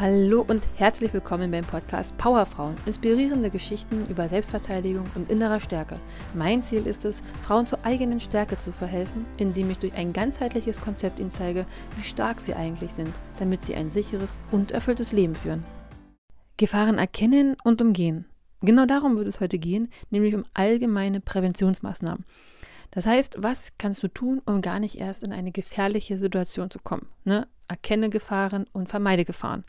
Hallo und herzlich willkommen beim Podcast Powerfrauen. Inspirierende Geschichten über Selbstverteidigung und innerer Stärke. Mein Ziel ist es, Frauen zur eigenen Stärke zu verhelfen, indem ich durch ein ganzheitliches Konzept ihnen zeige, wie stark sie eigentlich sind, damit sie ein sicheres und erfülltes Leben führen. Gefahren erkennen und umgehen. Genau darum wird es heute gehen, nämlich um allgemeine Präventionsmaßnahmen. Das heißt, was kannst du tun, um gar nicht erst in eine gefährliche Situation zu kommen? Ne? Erkenne Gefahren und vermeide Gefahren.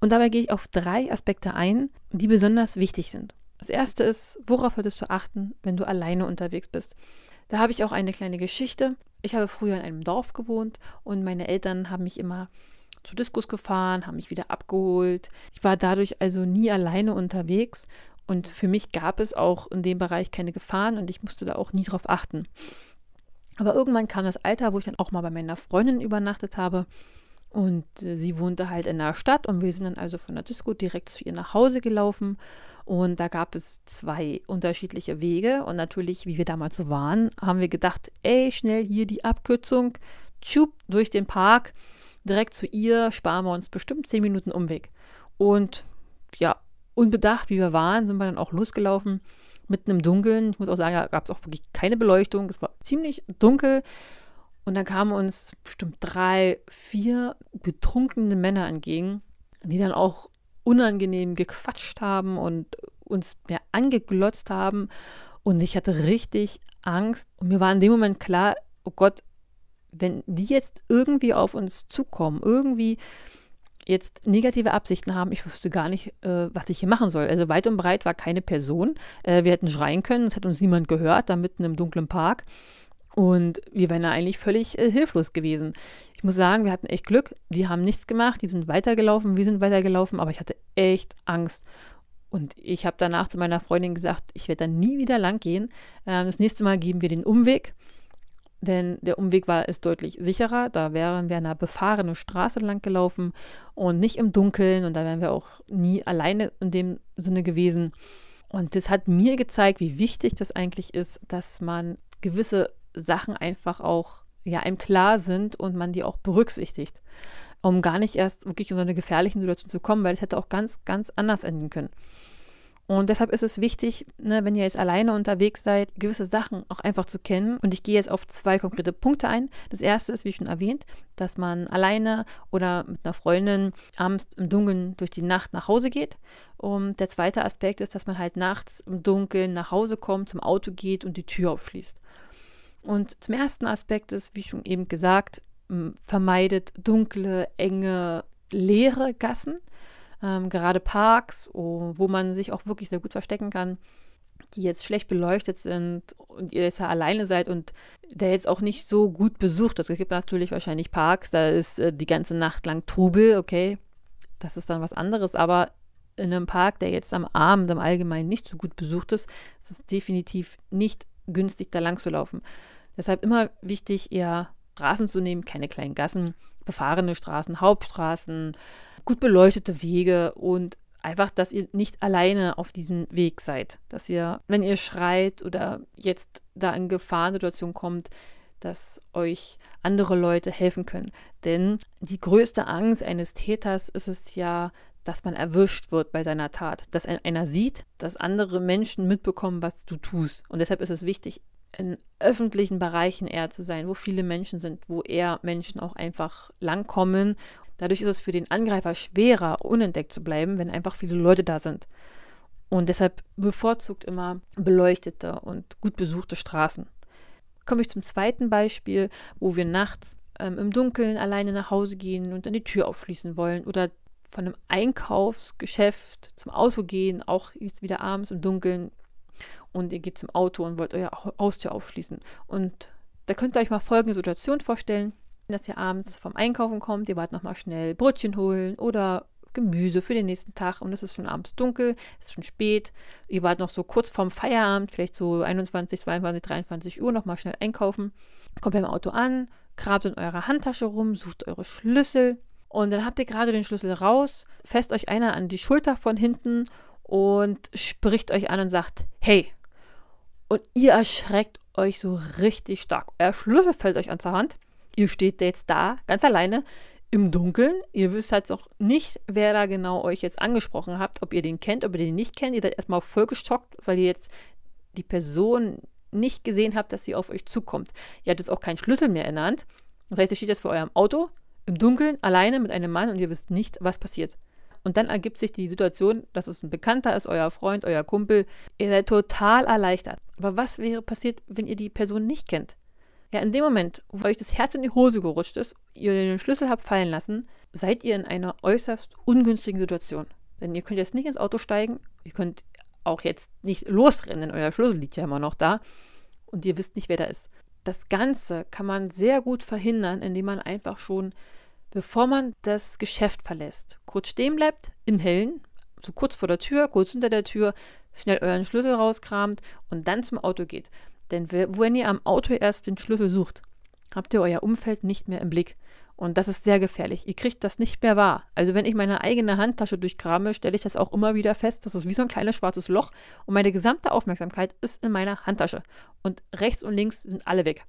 Und dabei gehe ich auf drei Aspekte ein, die besonders wichtig sind. Das erste ist, worauf würdest du achten, wenn du alleine unterwegs bist? Da habe ich auch eine kleine Geschichte. Ich habe früher in einem Dorf gewohnt und meine Eltern haben mich immer zu Diskus gefahren, haben mich wieder abgeholt. Ich war dadurch also nie alleine unterwegs und für mich gab es auch in dem Bereich keine Gefahren und ich musste da auch nie drauf achten. Aber irgendwann kam das Alter, wo ich dann auch mal bei meiner Freundin übernachtet habe und äh, sie wohnte halt in der Stadt und wir sind dann also von der Disco direkt zu ihr nach Hause gelaufen. Und da gab es zwei unterschiedliche Wege. Und natürlich, wie wir damals so waren, haben wir gedacht, ey, schnell hier die Abkürzung, tschup, durch den Park, direkt zu ihr, sparen wir uns bestimmt zehn Minuten Umweg. Und ja, unbedacht, wie wir waren, sind wir dann auch losgelaufen, mitten im Dunkeln. Ich muss auch sagen, da gab es auch wirklich keine Beleuchtung. Es war ziemlich dunkel. Und dann kamen uns bestimmt drei, vier betrunkene Männer entgegen, die dann auch unangenehm gequatscht haben und uns mehr angeglotzt haben. Und ich hatte richtig Angst. Und mir war in dem Moment klar, oh Gott, wenn die jetzt irgendwie auf uns zukommen, irgendwie jetzt negative Absichten haben, ich wüsste gar nicht, äh, was ich hier machen soll. Also weit und breit war keine Person. Äh, wir hätten schreien können, es hat uns niemand gehört, da mitten im dunklen Park. Und wir wären da eigentlich völlig äh, hilflos gewesen. Ich muss sagen, wir hatten echt Glück. Die haben nichts gemacht, die sind weitergelaufen, wir sind weitergelaufen, aber ich hatte echt Angst. Und ich habe danach zu meiner Freundin gesagt, ich werde da nie wieder lang gehen. Ähm, das nächste Mal geben wir den Umweg, denn der Umweg war ist deutlich sicherer. Da wären wir einer befahrenen Straße lang gelaufen und nicht im Dunkeln. Und da wären wir auch nie alleine in dem Sinne gewesen. Und das hat mir gezeigt, wie wichtig das eigentlich ist, dass man gewisse Sachen einfach auch ja einem klar sind und man die auch berücksichtigt, um gar nicht erst wirklich in so eine gefährliche Situation zu kommen, weil es hätte auch ganz, ganz anders enden können. Und deshalb ist es wichtig, ne, wenn ihr jetzt alleine unterwegs seid, gewisse Sachen auch einfach zu kennen. Und ich gehe jetzt auf zwei konkrete Punkte ein. Das erste ist, wie schon erwähnt, dass man alleine oder mit einer Freundin abends im Dunkeln durch die Nacht nach Hause geht. Und der zweite Aspekt ist, dass man halt nachts im Dunkeln nach Hause kommt, zum Auto geht und die Tür aufschließt. Und zum ersten Aspekt ist, wie schon eben gesagt, vermeidet dunkle, enge, leere Gassen, ähm, gerade Parks, oh, wo man sich auch wirklich sehr gut verstecken kann, die jetzt schlecht beleuchtet sind und ihr jetzt ja alleine seid und der jetzt auch nicht so gut besucht ist. Es gibt natürlich wahrscheinlich Parks, da ist äh, die ganze Nacht lang Trubel, okay, das ist dann was anderes, aber in einem Park, der jetzt am Abend im Allgemeinen nicht so gut besucht ist, ist es definitiv nicht günstig, da lang zu laufen. Deshalb immer wichtig, eher Straßen zu nehmen, keine kleinen Gassen, befahrene Straßen, Hauptstraßen, gut beleuchtete Wege und einfach, dass ihr nicht alleine auf diesem Weg seid. Dass ihr, wenn ihr schreit oder jetzt da in Gefahrensituation kommt, dass euch andere Leute helfen können. Denn die größte Angst eines Täters ist es ja, dass man erwischt wird bei seiner Tat. Dass einer sieht, dass andere Menschen mitbekommen, was du tust. Und deshalb ist es wichtig, in öffentlichen Bereichen eher zu sein, wo viele Menschen sind, wo eher Menschen auch einfach langkommen. Dadurch ist es für den Angreifer schwerer, unentdeckt zu bleiben, wenn einfach viele Leute da sind. Und deshalb bevorzugt immer beleuchtete und gut besuchte Straßen. Komme ich zum zweiten Beispiel, wo wir nachts ähm, im Dunkeln alleine nach Hause gehen und dann die Tür aufschließen wollen oder von einem Einkaufsgeschäft zum Auto gehen, auch jetzt wieder abends im Dunkeln. Und ihr geht zum Auto und wollt euer Haustür aufschließen. Und da könnt ihr euch mal folgende Situation vorstellen, dass ihr abends vom Einkaufen kommt, ihr wollt nochmal schnell Brötchen holen oder Gemüse für den nächsten Tag. Und es ist schon abends dunkel, es ist schon spät, ihr wart noch so kurz vorm Feierabend, vielleicht so 21, 22, 23 Uhr nochmal schnell einkaufen, kommt beim Auto an, grabt in eurer Handtasche rum, sucht eure Schlüssel und dann habt ihr gerade den Schlüssel raus, fest euch einer an die Schulter von hinten und spricht euch an und sagt, hey, und ihr erschreckt euch so richtig stark. Euer Schlüssel fällt euch an der Hand. Ihr steht jetzt da, ganz alleine, im Dunkeln. Ihr wisst halt auch nicht, wer da genau euch jetzt angesprochen habt, ob ihr den kennt, ob ihr den nicht kennt. Ihr seid erstmal voll geschockt, weil ihr jetzt die Person nicht gesehen habt, dass sie auf euch zukommt. Ihr habt jetzt auch keinen Schlüssel mehr in der Hand. Das heißt, ihr steht jetzt vor eurem Auto im Dunkeln alleine mit einem Mann und ihr wisst nicht, was passiert. Und dann ergibt sich die Situation, dass es ein Bekannter ist, euer Freund, euer Kumpel. Ihr seid total erleichtert. Aber was wäre passiert, wenn ihr die Person nicht kennt? Ja, in dem Moment, wo euch das Herz in die Hose gerutscht ist, ihr den Schlüssel habt fallen lassen, seid ihr in einer äußerst ungünstigen Situation. Denn ihr könnt jetzt nicht ins Auto steigen, ihr könnt auch jetzt nicht losrennen, euer Schlüssel liegt ja immer noch da und ihr wisst nicht, wer da ist. Das Ganze kann man sehr gut verhindern, indem man einfach schon, bevor man das Geschäft verlässt, kurz stehen bleibt, im Hellen, so kurz vor der Tür, kurz hinter der Tür, schnell euren Schlüssel rauskramt und dann zum Auto geht. Denn wenn ihr am Auto erst den Schlüssel sucht, habt ihr euer Umfeld nicht mehr im Blick. Und das ist sehr gefährlich. Ihr kriegt das nicht mehr wahr. Also wenn ich meine eigene Handtasche durchkrame, stelle ich das auch immer wieder fest. Das ist wie so ein kleines schwarzes Loch und meine gesamte Aufmerksamkeit ist in meiner Handtasche. Und rechts und links sind alle weg.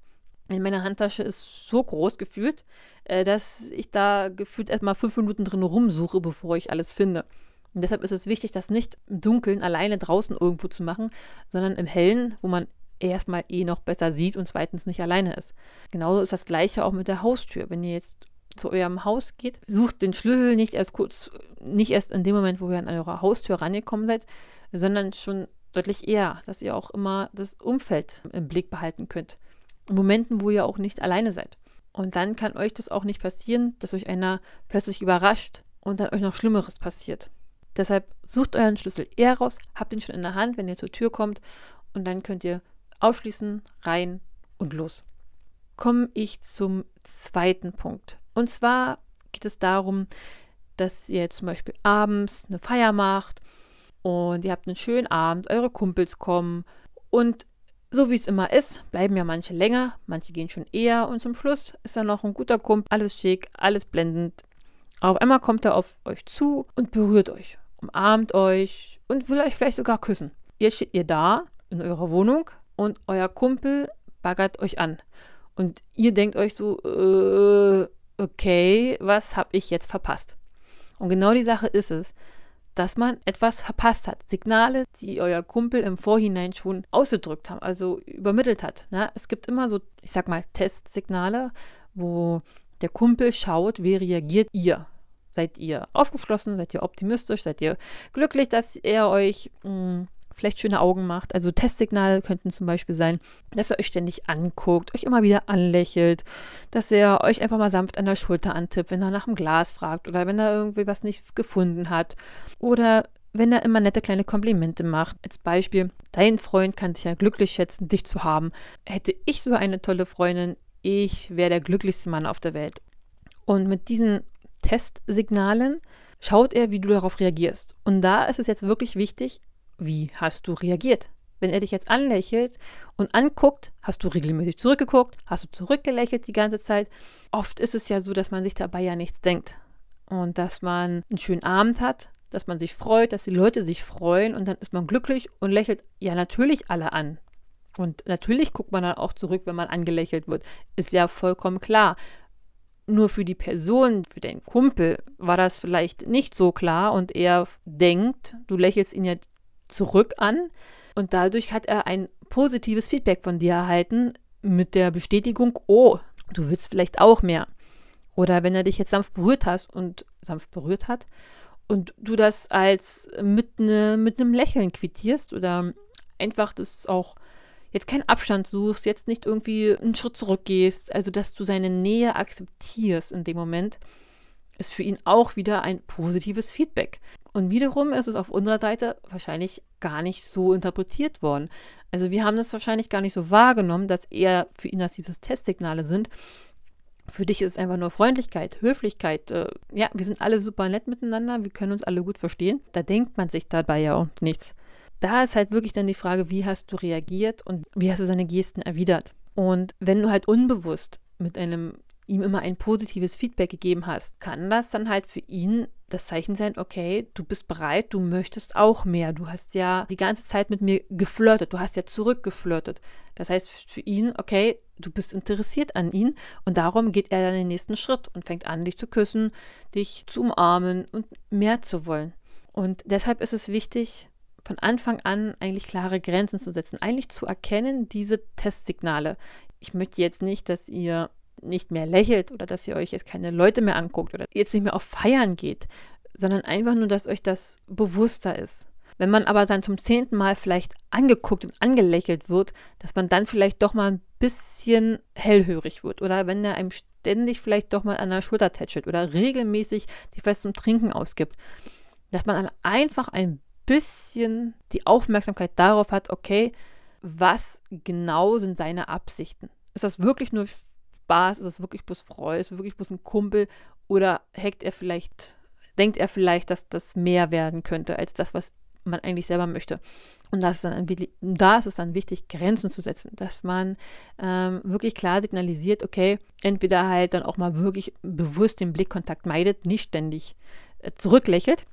In meiner Handtasche ist so groß gefühlt, äh, dass ich da gefühlt erstmal fünf Minuten drin rumsuche, bevor ich alles finde. Und deshalb ist es wichtig, das nicht im Dunkeln alleine draußen irgendwo zu machen, sondern im Hellen, wo man erstmal eh noch besser sieht und zweitens nicht alleine ist. Genauso ist das gleiche auch mit der Haustür. Wenn ihr jetzt zu eurem Haus geht, sucht den Schlüssel nicht erst kurz, nicht erst in dem Moment, wo ihr an eure Haustür rangekommen seid, sondern schon deutlich eher, dass ihr auch immer das Umfeld im Blick behalten könnt. Momenten, wo ihr auch nicht alleine seid. Und dann kann euch das auch nicht passieren, dass euch einer plötzlich überrascht und dann euch noch Schlimmeres passiert. Deshalb sucht euren Schlüssel eher raus, habt ihn schon in der Hand, wenn ihr zur Tür kommt und dann könnt ihr Ausschließen, rein und los. Komme ich zum zweiten Punkt. Und zwar geht es darum, dass ihr zum Beispiel abends eine Feier macht und ihr habt einen schönen Abend, eure Kumpels kommen und so wie es immer ist, bleiben ja manche länger, manche gehen schon eher und zum Schluss ist dann noch ein guter Kumpel, alles schick, alles blendend. Auf einmal kommt er auf euch zu und berührt euch, umarmt euch und will euch vielleicht sogar küssen. Jetzt steht ihr da in eurer Wohnung, und euer Kumpel baggert euch an. Und ihr denkt euch so, äh, okay, was habe ich jetzt verpasst? Und genau die Sache ist es, dass man etwas verpasst hat. Signale, die euer Kumpel im Vorhinein schon ausgedrückt haben, also übermittelt hat. Ne? Es gibt immer so, ich sag mal, Testsignale, wo der Kumpel schaut, wie reagiert ihr. Seid ihr aufgeschlossen? Seid ihr optimistisch? Seid ihr glücklich, dass er euch mh, hm, vielleicht schöne Augen macht. Also Testsignale könnten zum Beispiel sein, dass er euch ständig anguckt, euch immer wieder anlächelt, dass er euch einfach mal sanft an der Schulter antippt, wenn er nach dem Glas fragt oder wenn er irgendwie was nicht gefunden hat. Oder wenn er immer nette kleine Komplimente macht. Als Beispiel, dein Freund kann sich ja glücklich schätzen, dich zu haben. Hätte ich so eine tolle Freundin, ich wäre der glücklichste Mann auf der Welt. Und mit diesen Testsignalen schaut er, wie du darauf reagierst. Und da ist es jetzt wirklich wichtig, wie hast du reagiert? Wenn er dich jetzt anlächelt und anguckt, hast du regelmäßig zurückgeguckt, hast du zurückgelächelt die ganze Zeit. Oft ist es ja so, dass man sich dabei ja nichts denkt und dass man einen schönen Abend hat, dass man sich freut, dass die Leute sich freuen und dann ist man glücklich und lächelt ja natürlich alle an. Und natürlich guckt man dann auch zurück, wenn man angelächelt wird. Ist ja vollkommen klar. Nur für die Person, für den Kumpel war das vielleicht nicht so klar und er denkt, du lächelst ihn ja zurück an und dadurch hat er ein positives Feedback von dir erhalten mit der Bestätigung, oh, du willst vielleicht auch mehr. Oder wenn er dich jetzt sanft berührt hast und sanft berührt hat und du das als mit, ne, mit einem Lächeln quittierst oder einfach das auch jetzt keinen Abstand suchst, jetzt nicht irgendwie einen Schritt zurückgehst, also dass du seine Nähe akzeptierst in dem Moment, ist für ihn auch wieder ein positives Feedback. Und wiederum ist es auf unserer Seite wahrscheinlich gar nicht so interpretiert worden. Also wir haben das wahrscheinlich gar nicht so wahrgenommen, dass er für ihn das dieses Testsignale sind. Für dich ist es einfach nur Freundlichkeit, Höflichkeit. Äh, ja, wir sind alle super nett miteinander, wir können uns alle gut verstehen. Da denkt man sich dabei ja auch nichts. Da ist halt wirklich dann die Frage, wie hast du reagiert und wie hast du seine Gesten erwidert. Und wenn du halt unbewusst mit einem ihm immer ein positives Feedback gegeben hast, kann das dann halt für ihn das Zeichen sein, okay, du bist bereit, du möchtest auch mehr. Du hast ja die ganze Zeit mit mir geflirtet, du hast ja zurückgeflirtet. Das heißt für ihn, okay, du bist interessiert an ihn und darum geht er dann den nächsten Schritt und fängt an, dich zu küssen, dich zu umarmen und mehr zu wollen. Und deshalb ist es wichtig, von Anfang an eigentlich klare Grenzen zu setzen, eigentlich zu erkennen, diese Testsignale. Ich möchte jetzt nicht, dass ihr nicht mehr lächelt oder dass ihr euch jetzt keine Leute mehr anguckt oder jetzt nicht mehr auf Feiern geht, sondern einfach nur, dass euch das bewusster ist. Wenn man aber dann zum zehnten Mal vielleicht angeguckt und angelächelt wird, dass man dann vielleicht doch mal ein bisschen hellhörig wird oder wenn er einem ständig vielleicht doch mal an der Schulter tätschelt oder regelmäßig die Fest zum Trinken ausgibt, dass man einfach ein bisschen die Aufmerksamkeit darauf hat, okay, was genau sind seine Absichten? Ist das wirklich nur Spaß? Ist das wirklich bloß Freude? Ist wirklich bloß ein Kumpel? Oder hackt er vielleicht, denkt er vielleicht, dass das mehr werden könnte als das, was man eigentlich selber möchte? Und das ist dann da ist es dann wichtig, Grenzen zu setzen, dass man ähm, wirklich klar signalisiert, okay, entweder halt dann auch mal wirklich bewusst den Blickkontakt meidet, nicht ständig äh, zurücklächelt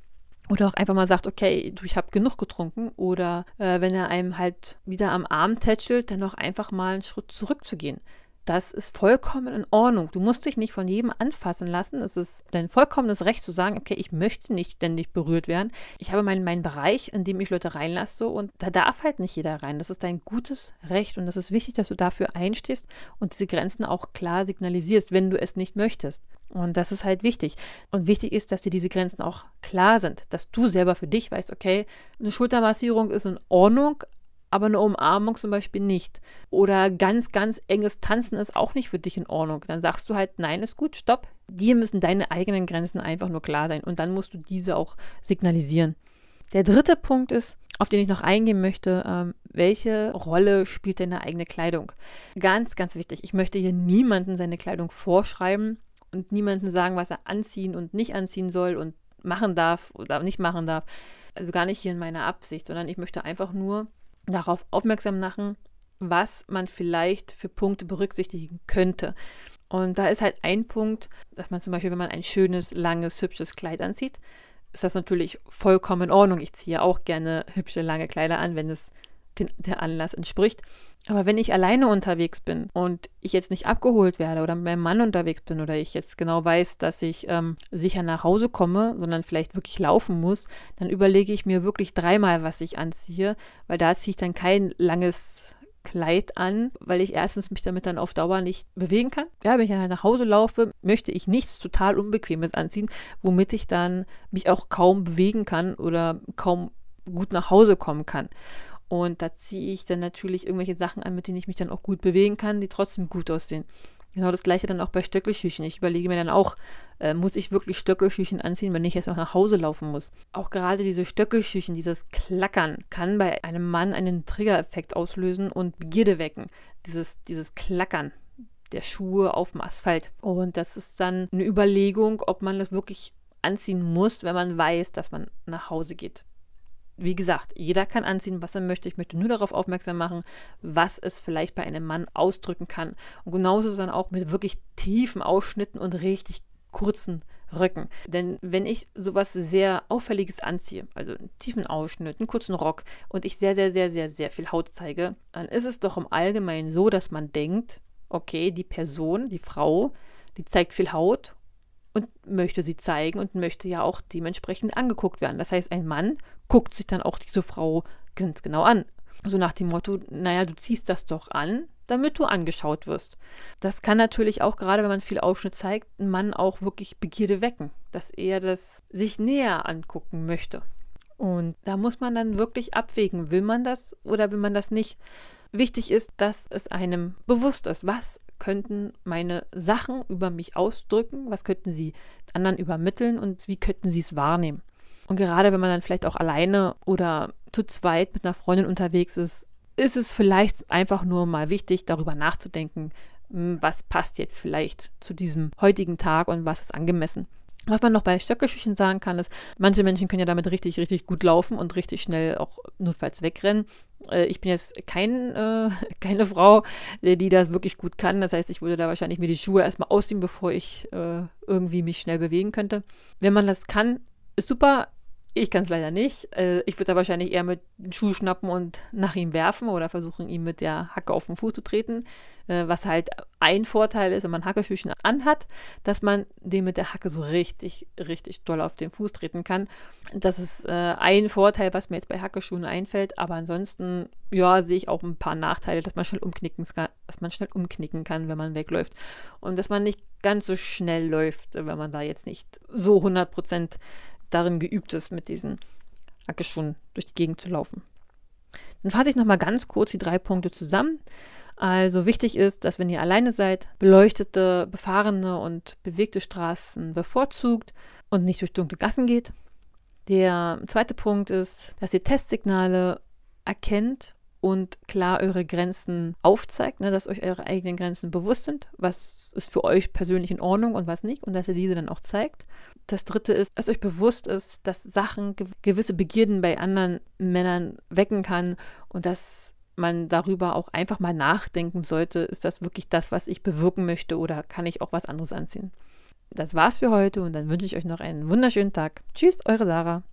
oder auch einfach mal sagt, okay, du, ich habe genug getrunken. Oder äh, wenn er einem halt wieder am Arm tätschelt, dann auch einfach mal einen Schritt zurückzugehen. Das ist vollkommen in Ordnung. Du musst dich nicht von jedem anfassen lassen. Es ist dein vollkommenes Recht zu sagen, okay, ich möchte nicht ständig berührt werden. Ich habe meinen, meinen Bereich, in dem ich Leute reinlasse und da darf halt nicht jeder rein. Das ist dein gutes Recht und das ist wichtig, dass du dafür einstehst und diese Grenzen auch klar signalisierst, wenn du es nicht möchtest. Und das ist halt wichtig. Und wichtig ist, dass dir diese Grenzen auch klar sind, dass du selber für dich weißt, okay, eine Schultermassierung ist in Ordnung, aber eine Umarmung zum Beispiel nicht. Oder ganz, ganz enges Tanzen ist auch nicht für dich in Ordnung. Dann sagst du halt, nein, ist gut, stopp. Dir müssen deine eigenen Grenzen einfach nur klar sein und dann musst du diese auch signalisieren. Der dritte Punkt ist, auf den ich noch eingehen möchte, ähm, welche Rolle spielt deine eigene Kleidung? Ganz, ganz wichtig. Ich möchte hier niemanden seine Kleidung vorschreiben und niemanden sagen, was er anziehen und nicht anziehen soll und machen darf oder nicht machen darf. Also gar nicht hier in meiner Absicht, sondern ich möchte einfach nur darauf aufmerksam machen, was man vielleicht für Punkte berücksichtigen könnte. Und da ist halt ein Punkt, dass man zum Beispiel, wenn man ein schönes, langes, hübsches Kleid anzieht, ist das natürlich vollkommen in Ordnung. Ich ziehe auch gerne hübsche, lange Kleider an, wenn es den, der Anlass entspricht. Aber wenn ich alleine unterwegs bin und ich jetzt nicht abgeholt werde oder mit meinem Mann unterwegs bin oder ich jetzt genau weiß, dass ich ähm, sicher nach Hause komme, sondern vielleicht wirklich laufen muss, dann überlege ich mir wirklich dreimal, was ich anziehe, weil da ziehe ich dann kein langes Kleid an, weil ich erstens mich damit dann auf Dauer nicht bewegen kann. Ja, wenn ich dann halt nach Hause laufe, möchte ich nichts total Unbequemes anziehen, womit ich dann mich auch kaum bewegen kann oder kaum gut nach Hause kommen kann. Und da ziehe ich dann natürlich irgendwelche Sachen an, mit denen ich mich dann auch gut bewegen kann, die trotzdem gut aussehen. Genau das gleiche dann auch bei Stöckelschüchen. Ich überlege mir dann auch, äh, muss ich wirklich Stöckelschüchen anziehen, wenn ich jetzt auch nach Hause laufen muss? Auch gerade diese Stöckelschüchen, dieses Klackern, kann bei einem Mann einen Triggereffekt auslösen und Begierde wecken. Dieses, dieses Klackern der Schuhe auf dem Asphalt. Und das ist dann eine Überlegung, ob man das wirklich anziehen muss, wenn man weiß, dass man nach Hause geht wie gesagt, jeder kann anziehen, was er möchte. Ich möchte nur darauf aufmerksam machen, was es vielleicht bei einem Mann ausdrücken kann. Und genauso dann auch mit wirklich tiefen Ausschnitten und richtig kurzen Röcken. Denn wenn ich sowas sehr Auffälliges anziehe, also einen tiefen Ausschnitt, einen kurzen Rock und ich sehr, sehr, sehr, sehr, sehr viel Haut zeige, dann ist es doch im Allgemeinen so, dass man denkt, okay, die Person, die Frau, die zeigt viel Haut und möchte sie zeigen und möchte ja auch dementsprechend angeguckt werden. Das heißt, ein Mann guckt sich dann auch diese Frau ganz genau an. So nach dem Motto, naja, du ziehst das doch an, damit du angeschaut wirst. Das kann natürlich auch, gerade wenn man viel Ausschnitt zeigt, ein Mann auch wirklich Begierde wecken, dass er das sich näher angucken möchte. Und da muss man dann wirklich abwägen, will man das oder will man das nicht. Wichtig ist, dass es einem bewusst ist, was könnten meine Sachen über mich ausdrücken, was könnten sie anderen übermitteln und wie könnten sie es wahrnehmen. Und gerade wenn man dann vielleicht auch alleine oder zu zweit mit einer Freundin unterwegs ist, ist es vielleicht einfach nur mal wichtig, darüber nachzudenken, hm, was passt jetzt vielleicht zu diesem heutigen Tag und was ist angemessen. Was man noch bei Stöckelschüchen sagen kann, ist, manche Menschen können ja damit richtig, richtig gut laufen und richtig schnell auch notfalls wegrennen. Äh, ich bin jetzt kein, äh, keine Frau, die das wirklich gut kann. Das heißt, ich würde da wahrscheinlich mir die Schuhe erstmal ausziehen, bevor ich äh, irgendwie mich schnell bewegen könnte. Wenn man das kann, ist super. Ich kann es leider nicht. Äh, ich würde da wahrscheinlich eher mit Schuh schnappen und nach ihm werfen oder versuchen, ihm mit der Hacke auf den Fuß zu treten. Äh, was halt ein Vorteil ist, wenn man Hackeschüchen anhat, dass man den mit der Hacke so richtig, richtig doll auf den Fuß treten kann. Das ist äh, ein Vorteil, was mir jetzt bei Hackeschuhen einfällt. Aber ansonsten, ja, sehe ich auch ein paar Nachteile, dass man schnell umknicken, dass man schnell umknicken kann, wenn man wegläuft. Und dass man nicht ganz so schnell läuft, wenn man da jetzt nicht so 100 Prozent darin geübt ist, mit diesen Hackeschuhen durch die Gegend zu laufen. Dann fasse ich nochmal ganz kurz die drei Punkte zusammen. Also wichtig ist, dass wenn ihr alleine seid, beleuchtete, befahrene und bewegte Straßen bevorzugt und nicht durch dunkle Gassen geht. Der zweite Punkt ist, dass ihr Testsignale erkennt und klar eure Grenzen aufzeigt, ne, dass euch eure eigenen Grenzen bewusst sind, was ist für euch persönlich in Ordnung und was nicht und dass ihr diese dann auch zeigt. Das dritte ist, dass euch bewusst ist, dass Sachen gewisse Begierden bei anderen Männern wecken kann und dass man darüber auch einfach mal nachdenken sollte, ist das wirklich das, was ich bewirken möchte oder kann ich auch was anderes anziehen. Das war's für heute und dann wünsche ich euch noch einen wunderschönen Tag. Tschüss, eure Sarah.